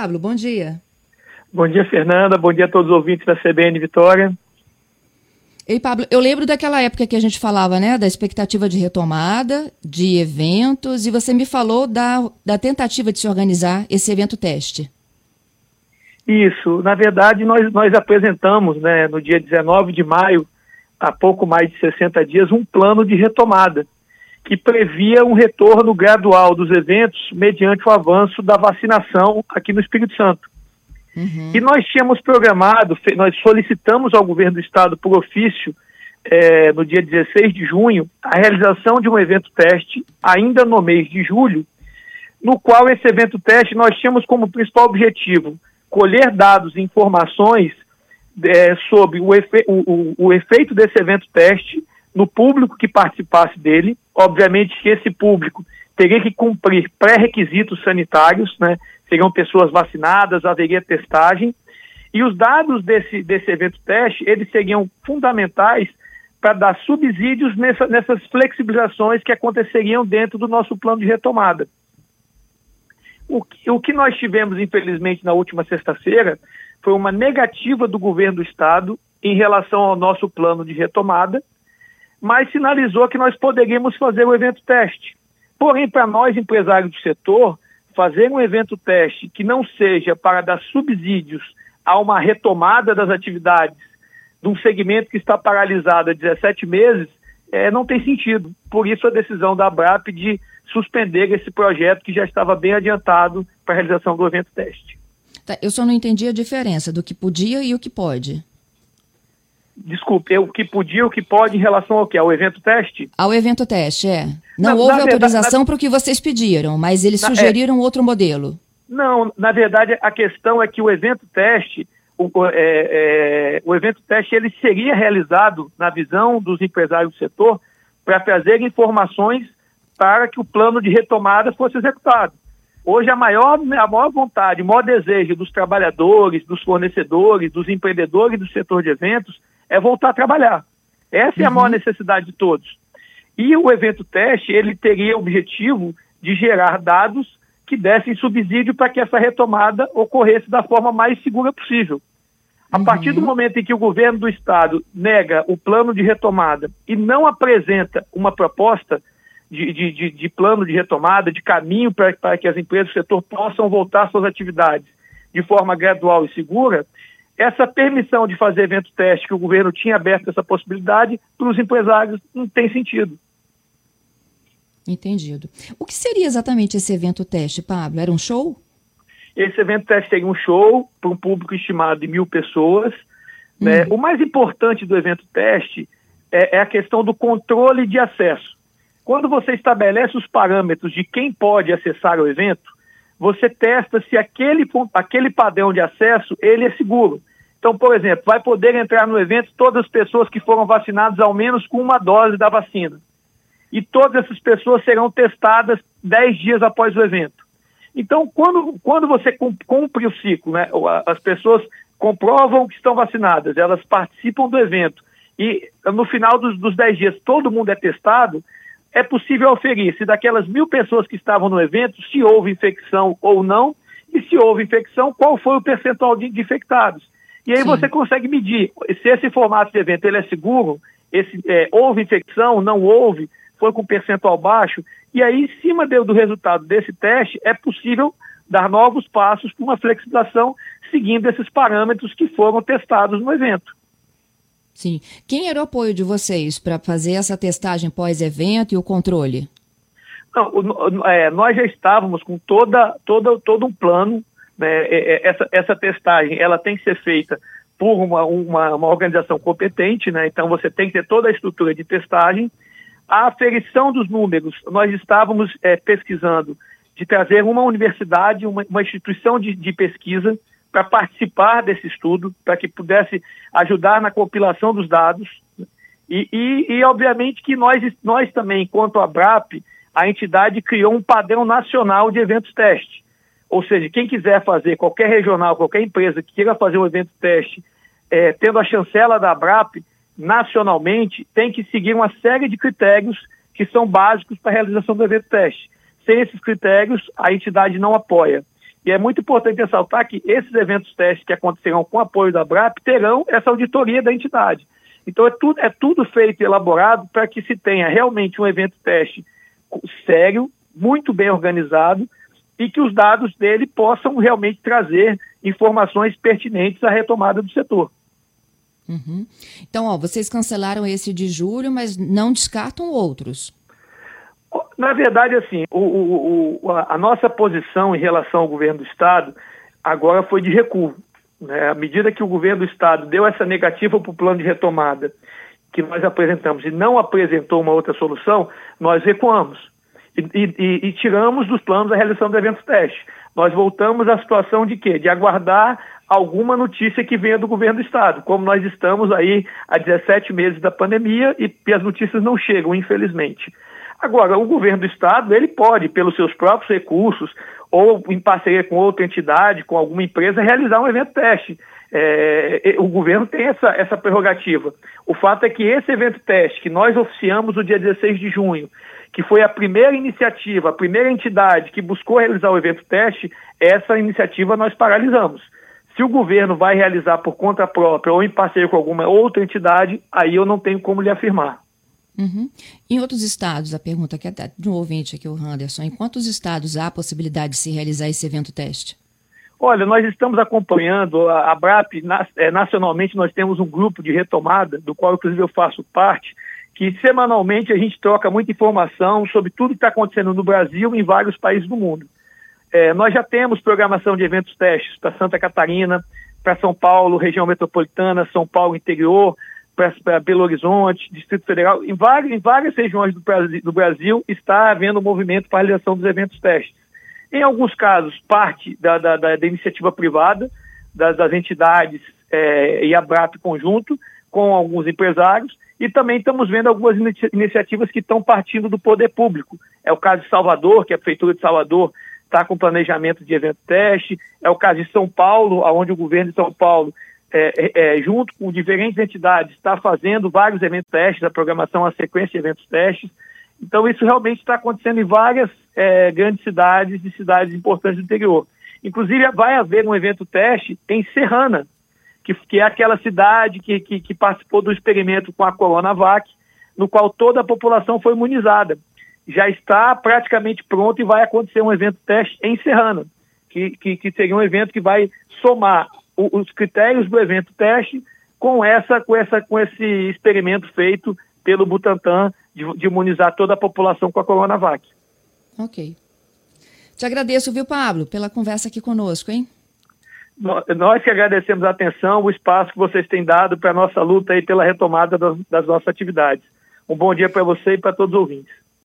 Pablo, bom dia. Bom dia, Fernanda. Bom dia a todos os ouvintes da CBN Vitória. Ei, Pablo, eu lembro daquela época que a gente falava, né, da expectativa de retomada, de eventos, e você me falou da, da tentativa de se organizar esse evento teste. Isso, na verdade, nós, nós apresentamos, né, no dia 19 de maio, há pouco mais de 60 dias, um plano de retomada, que previa um retorno gradual dos eventos mediante o avanço da vacinação aqui no Espírito Santo. Uhum. E nós tínhamos programado, nós solicitamos ao governo do estado por ofício, é, no dia 16 de junho, a realização de um evento teste, ainda no mês de julho, no qual esse evento teste nós tínhamos como principal objetivo colher dados e informações é, sobre o, efe, o, o, o efeito desse evento teste no público que participasse dele. Obviamente que esse público teria que cumprir pré-requisitos sanitários, né? seriam pessoas vacinadas, haveria testagem, e os dados desse, desse evento teste, eles seriam fundamentais para dar subsídios nessa, nessas flexibilizações que aconteceriam dentro do nosso plano de retomada. O que, o que nós tivemos, infelizmente, na última sexta-feira foi uma negativa do governo do Estado em relação ao nosso plano de retomada, mas sinalizou que nós poderíamos fazer o evento teste. Porém, para nós, empresários do setor, fazer um evento teste que não seja para dar subsídios a uma retomada das atividades de um segmento que está paralisado há 17 meses, é, não tem sentido. Por isso a decisão da ABRAP de suspender esse projeto que já estava bem adiantado para a realização do evento teste. Tá, eu só não entendi a diferença do que podia e o que pode. Desculpe, o que podia e o que pode em relação ao que? Ao evento teste? Ao evento teste, é. Não na, houve na autorização para o que vocês pediram, mas eles na, é. sugeriram é, outro modelo. Não, na verdade a questão é que o evento teste, o, é, é, o evento teste ele seria realizado na visão dos empresários do setor para trazer informações para que o plano de retomada fosse executado. Hoje a maior, a maior vontade, o maior desejo dos trabalhadores, dos fornecedores, dos empreendedores do setor de eventos é voltar a trabalhar. Essa é a maior uhum. necessidade de todos. E o evento teste, ele teria o objetivo de gerar dados que dessem subsídio para que essa retomada ocorresse da forma mais segura possível. A uhum. partir do momento em que o governo do estado nega o plano de retomada e não apresenta uma proposta de, de, de, plano de retomada, de caminho para, que as empresas do setor possam voltar às suas atividades de forma gradual e segura, essa permissão de fazer evento teste que o governo tinha aberto essa possibilidade para os empresários não tem sentido. Entendido. O que seria exatamente esse evento teste, Pablo? Era um show? Esse evento teste seria um show para um público estimado de mil pessoas. Né? Uhum. O mais importante do evento teste é, é a questão do controle de acesso. Quando você estabelece os parâmetros de quem pode acessar o evento, você testa se aquele, aquele padrão de acesso ele é seguro. Então, por exemplo, vai poder entrar no evento todas as pessoas que foram vacinadas ao menos com uma dose da vacina. E todas essas pessoas serão testadas 10 dias após o evento. Então, quando, quando você cumpre o ciclo, né, as pessoas comprovam que estão vacinadas, elas participam do evento, e no final dos, dos 10 dias todo mundo é testado, é possível oferir se daquelas mil pessoas que estavam no evento, se houve infecção ou não, e se houve infecção, qual foi o percentual de, de infectados. E aí Sim. você consegue medir se esse formato de evento ele é seguro, esse, é, houve infecção, não houve, foi com percentual baixo, e aí, em cima do, do resultado desse teste, é possível dar novos passos para uma flexibilização seguindo esses parâmetros que foram testados no evento. Sim. Quem era o apoio de vocês para fazer essa testagem pós-evento e o controle? Não, é, nós já estávamos com toda, toda, todo um plano né, é, é, essa, essa testagem ela tem que ser feita por uma, uma, uma, organização competente, né? então você tem que ter toda a estrutura de testagem. A aferição dos números, nós estávamos é, pesquisando de trazer uma universidade, uma, uma instituição de, de pesquisa para participar desse estudo, para que pudesse ajudar na compilação dos dados. E, e, e, obviamente, que nós, nós também, enquanto a BRAP, a entidade criou um padrão nacional de eventos teste. Ou seja, quem quiser fazer, qualquer regional, qualquer empresa que queira fazer um evento teste, é, tendo a chancela da ABRAP, nacionalmente, tem que seguir uma série de critérios que são básicos para a realização do evento teste. Sem esses critérios, a entidade não apoia. E é muito importante ressaltar que esses eventos testes que acontecerão com apoio da BRAP terão essa auditoria da entidade. Então é tudo, é tudo feito e elaborado para que se tenha realmente um evento teste sério, muito bem organizado e que os dados dele possam realmente trazer informações pertinentes à retomada do setor. Uhum. Então, ó, vocês cancelaram esse de julho, mas não descartam outros. Na verdade, assim, o, o, a nossa posição em relação ao governo do Estado agora foi de recuo. Né? À medida que o governo do Estado deu essa negativa para o plano de retomada que nós apresentamos e não apresentou uma outra solução, nós recuamos e, e, e tiramos dos planos a realização do evento teste. Nós voltamos à situação de quê? De aguardar alguma notícia que venha do governo do Estado, como nós estamos aí há 17 meses da pandemia e as notícias não chegam, infelizmente. Agora, o governo do Estado, ele pode, pelos seus próprios recursos, ou em parceria com outra entidade, com alguma empresa, realizar um evento teste. É, o governo tem essa, essa prerrogativa. O fato é que esse evento teste, que nós oficiamos no dia 16 de junho, que foi a primeira iniciativa, a primeira entidade que buscou realizar o evento teste, essa iniciativa nós paralisamos. Se o governo vai realizar por conta própria ou em parceria com alguma outra entidade, aí eu não tenho como lhe afirmar. Uhum. Em outros estados, a pergunta que é de um ouvinte aqui, o Anderson, em quantos estados há a possibilidade de se realizar esse evento teste? Olha, nós estamos acompanhando a, BRAP, é, nacionalmente nós temos um grupo de retomada, do qual inclusive eu faço parte, que semanalmente a gente troca muita informação sobre tudo que está acontecendo no Brasil e em vários países do mundo. É, nós já temos programação de eventos testes para Santa Catarina, para São Paulo, região metropolitana, São Paulo interior, para Belo Horizonte, Distrito Federal, em várias, em várias regiões do Brasil, do Brasil está havendo movimento para a realização dos eventos testes. Em alguns casos, parte da, da, da, da iniciativa privada, das, das entidades é, e a BRAP conjunto, com alguns empresários, e também estamos vendo algumas iniciativas que estão partindo do poder público. É o caso de Salvador, que a Prefeitura de Salvador está com planejamento de evento teste, é o caso de São Paulo, onde o governo de São Paulo é, é, é, junto com diferentes entidades, está fazendo vários eventos testes, a programação, a sequência de eventos testes. Então, isso realmente está acontecendo em várias é, grandes cidades e cidades importantes do interior. Inclusive, vai haver um evento teste em Serrana, que, que é aquela cidade que, que, que, participou do experimento com a Coronavac, no qual toda a população foi imunizada. Já está praticamente pronto e vai acontecer um evento teste em Serrana, que, que, que seria um evento que vai somar os critérios do evento teste com essa com essa com esse experimento feito pelo Butantan de, de imunizar toda a população com a Coronavac. Ok. Te agradeço, viu, Pablo, pela conversa aqui conosco, hein? Nós que agradecemos a atenção, o espaço que vocês têm dado para a nossa luta aí pela retomada das, das nossas atividades. Um bom dia para você e para todos os ouvintes.